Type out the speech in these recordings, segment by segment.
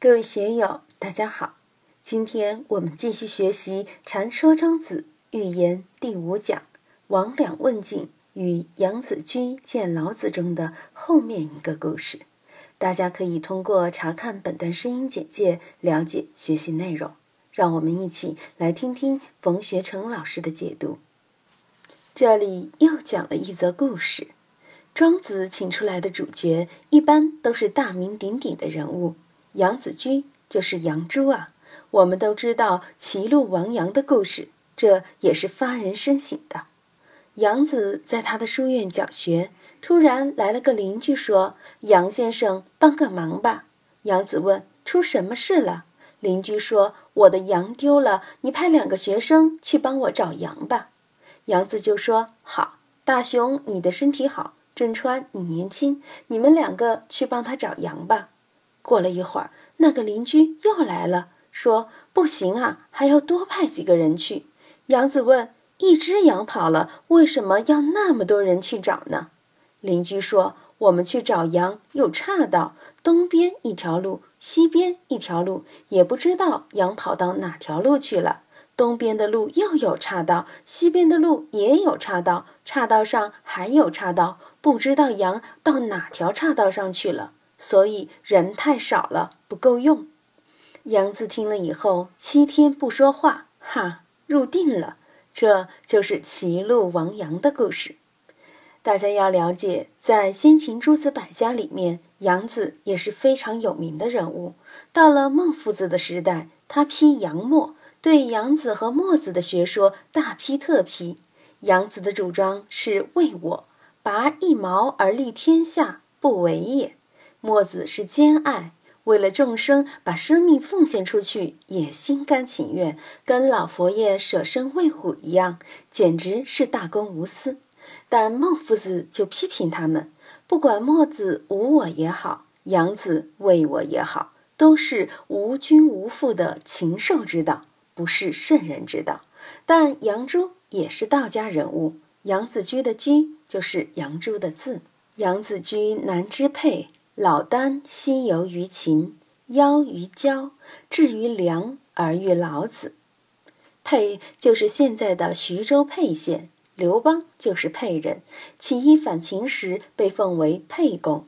各位学友，大家好！今天我们继续学习《禅说庄子寓言》第五讲“王两问景与杨子居见老子”中的后面一个故事。大家可以通过查看本段声音简介了解学习内容。让我们一起来听听冯学成老师的解读。这里又讲了一则故事：庄子请出来的主角一般都是大名鼎鼎的人物。杨子居就是杨朱啊，我们都知道齐鲁王杨的故事，这也是发人深省的。杨子在他的书院讲学，突然来了个邻居说：“杨先生，帮个忙吧。”杨子问：“出什么事了？”邻居说：“我的羊丢了，你派两个学生去帮我找羊吧。”杨子就说：“好，大熊，你的身体好；郑川，你年轻，你们两个去帮他找羊吧。”过了一会儿，那个邻居又来了，说：“不行啊，还要多派几个人去。”杨子问：“一只羊跑了，为什么要那么多人去找呢？”邻居说：“我们去找羊有岔道，东边一条路，西边一条路，也不知道羊跑到哪条路去了。东边的路又有岔道，西边的路也有岔道，岔道上还有岔道，不知道羊到哪条岔道上去了。”所以人太少了，不够用。杨子听了以后，七天不说话，哈，入定了。这就是齐鲁王杨的故事。大家要了解，在先秦诸子百家里面，杨子也是非常有名的人物。到了孟夫子的时代，他批杨墨，对杨子和墨子的学说大批特批。杨子的主张是为我，拔一毛而利天下，不为也。墨子是兼爱，为了众生把生命奉献出去，也心甘情愿，跟老佛爷舍身喂虎一样，简直是大公无私。但孟夫子就批评他们，不管墨子无我也好，杨子为我也好，都是无君无父的禽兽之道，不是圣人之道。但杨朱也是道家人物，杨子居的居就是杨朱的字。杨子居南之配。老聃西游于秦，邀于郊，至于梁而遇老子。沛就是现在的徐州沛县，刘邦就是沛人，起义反秦时被封为沛公。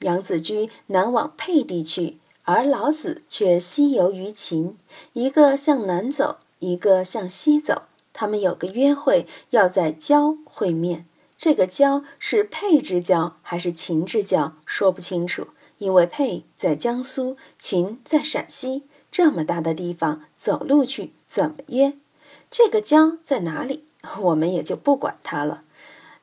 杨子居南往沛地去，而老子却西游于秦，一个向南走，一个向西走。他们有个约会，要在郊会面。这个交是沛之交还是秦之交，说不清楚。因为沛在江苏，秦在陕西，这么大的地方，走路去怎么约？这个交在哪里？我们也就不管它了。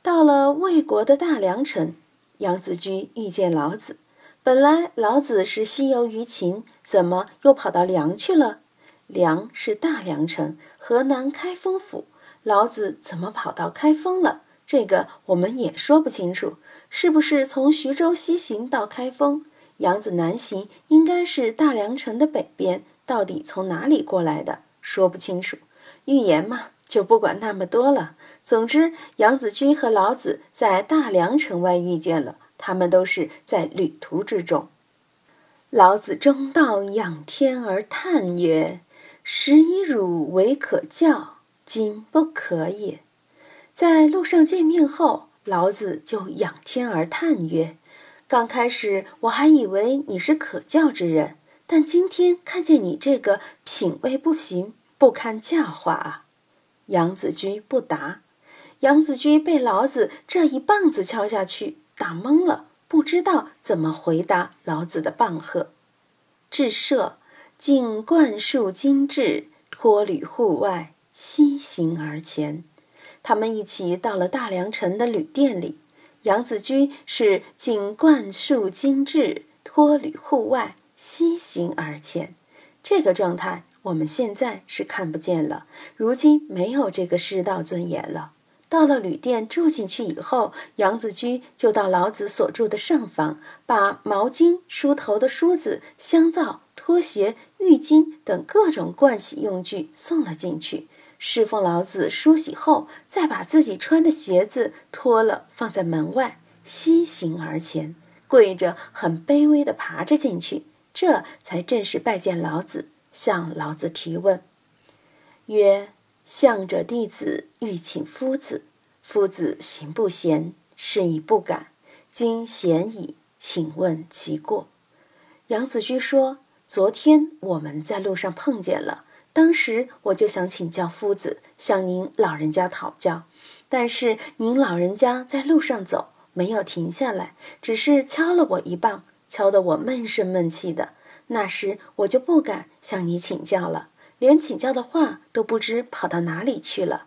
到了魏国的大梁城，杨子居遇见老子。本来老子是西游于秦，怎么又跑到梁去了？梁是大梁城，河南开封府。老子怎么跑到开封了？这个我们也说不清楚，是不是从徐州西行到开封？杨子南行应该是大梁城的北边，到底从哪里过来的？说不清楚。预言嘛，就不管那么多了。总之，杨子君和老子在大梁城外遇见了，他们都是在旅途之中。老子中道仰天而叹曰：“时以汝为可教，今不可也。”在路上见面后，老子就仰天而叹曰：“刚开始我还以为你是可教之人，但今天看见你这个品味不行，不堪教化啊！”杨子居不答。杨子居被老子这一棒子敲下去，打懵了，不知道怎么回答老子的棒喝。至社，竟灌树精致，脱履户外，西行而前。他们一起到了大梁城的旅店里，杨子居是仅冠束精制，脱履户外，西行而前。这个状态我们现在是看不见了。如今没有这个师道尊严了。到了旅店住进去以后，杨子居就到老子所住的上房，把毛巾、梳头的梳子、香皂、拖鞋、浴巾等各种盥洗用具送了进去。侍奉老子梳洗后，再把自己穿的鞋子脱了，放在门外，西行而前，跪着，很卑微的爬着进去。这才正式拜见老子，向老子提问，曰：“向者弟子欲请夫子，夫子行不贤，是以不敢。今贤矣，请问其过。”杨子居说：“昨天我们在路上碰见了，当时我就想请教夫子，向您老人家讨教，但是您老人家在路上走，没有停下来，只是敲了我一棒。”敲得我闷声闷气的，那时我就不敢向你请教了，连请教的话都不知跑到哪里去了。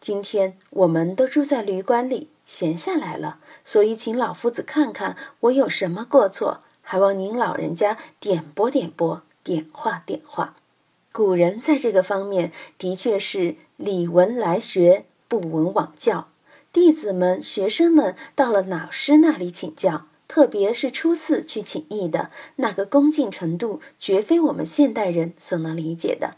今天我们都住在旅馆里，闲下来了，所以请老夫子看看我有什么过错，还望您老人家点拨点拨，点化点化。古人在这个方面的确是礼文来学，不闻往教。弟子们、学生们到了老师那里请教。特别是初次去请益的那个恭敬程度，绝非我们现代人所能理解的。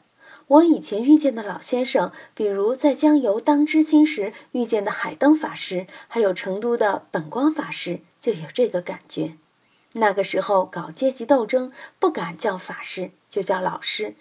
我以前遇见的老先生，比如在江油当知青时遇见的海灯法师，还有成都的本光法师，就有这个感觉。那个时候搞阶级斗争，不敢叫法师，就叫老师。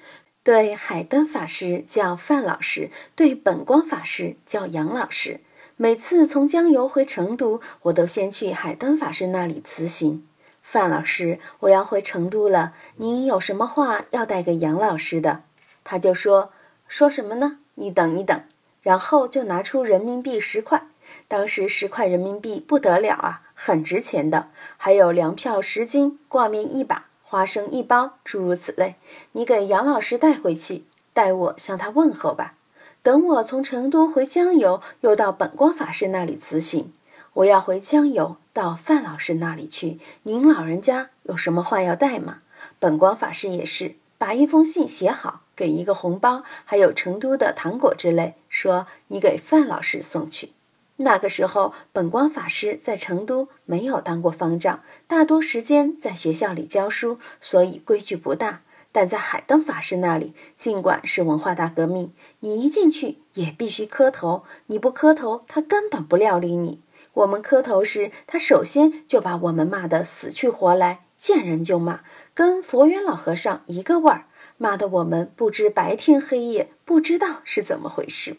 对海灯法师叫范老师，对本光法师叫杨老师。每次从江油回成都，我都先去海灯法师那里辞行。范老师，我要回成都了，您有什么话要带给杨老师的？他就说：“说什么呢？你等一等。”然后就拿出人民币十块，当时十块人民币不得了啊，很值钱的。还有粮票十斤，挂面一把，花生一包，诸如此类。你给杨老师带回去，代我向他问候吧。等我从成都回江油，又到本光法师那里辞行。我要回江油，到范老师那里去。您老人家有什么话要带吗？本光法师也是，把一封信写好，给一个红包，还有成都的糖果之类，说你给范老师送去。那个时候，本光法师在成都没有当过方丈，大多时间在学校里教书，所以规矩不大。但在海灯法师那里，尽管是文化大革命，你一进去也必须磕头。你不磕头，他根本不料理你。我们磕头时，他首先就把我们骂得死去活来，见人就骂，跟佛缘老和尚一个味儿，骂得我们不知白天黑夜，不知道是怎么回事。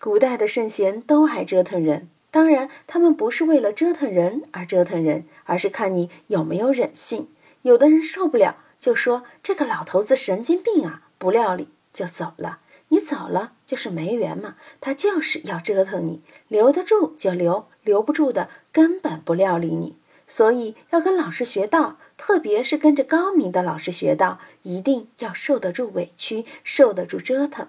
古代的圣贤都爱折腾人，当然他们不是为了折腾人而折腾人，而是看你有没有忍性。有的人受不了。就说这个老头子神经病啊，不料理就走了。你走了就是没缘嘛，他就是要折腾你，留得住就留，留不住的根本不料理你。所以要跟老师学道，特别是跟着高明的老师学道，一定要受得住委屈，受得住折腾。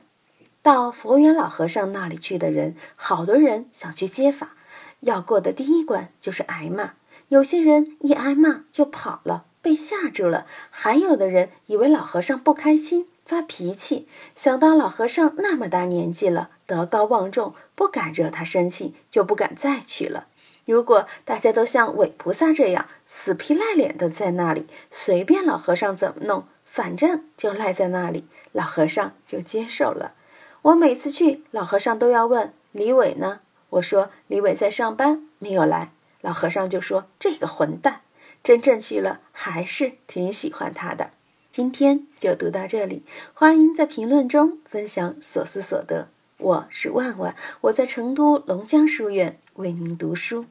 到佛缘老和尚那里去的人，好多人想去接法，要过的第一关就是挨骂。有些人一挨骂就跑了。被吓住了，还有的人以为老和尚不开心，发脾气。想到老和尚那么大年纪了，德高望重，不敢惹他生气，就不敢再去了。如果大家都像韦菩萨这样死皮赖脸的在那里，随便老和尚怎么弄，反正就赖在那里，老和尚就接受了。我每次去，老和尚都要问李伟呢。我说李伟在上班，没有来。老和尚就说这个混蛋。真正去了，还是挺喜欢他的。今天就读到这里，欢迎在评论中分享所思所得。我是万万，我在成都龙江书院为您读书。